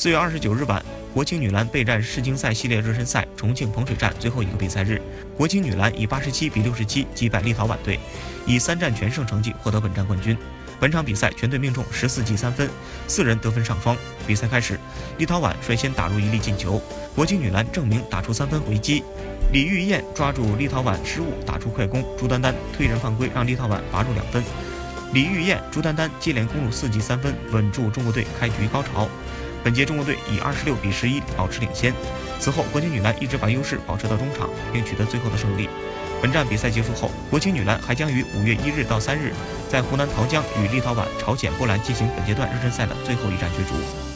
四月二十九日晚，国青女篮备战世锦赛系列热身赛重庆彭水站最后一个比赛日，国青女篮以八十七比六十七击败立陶宛队，以三战全胜成绩获得本站冠军。本场比赛全队命中十四记三分，四人得分上双。比赛开始，立陶宛率先打入一粒进球，国青女篮证明打出三分回击。李玉燕抓住立陶宛失误打出快攻，朱丹丹推人犯规让立陶宛罚入两分。李玉燕、朱丹丹接连攻入四记三分，稳住中国队开局高潮。本届中国队以二十六比十一保持领先。此后，国青女篮一直把优势保持到中场，并取得最后的胜利。本站比赛结束后，国青女篮还将于五月一日到三日在湖南桃江与立陶宛、朝鲜、波兰进行本阶段热身赛的最后一站角逐。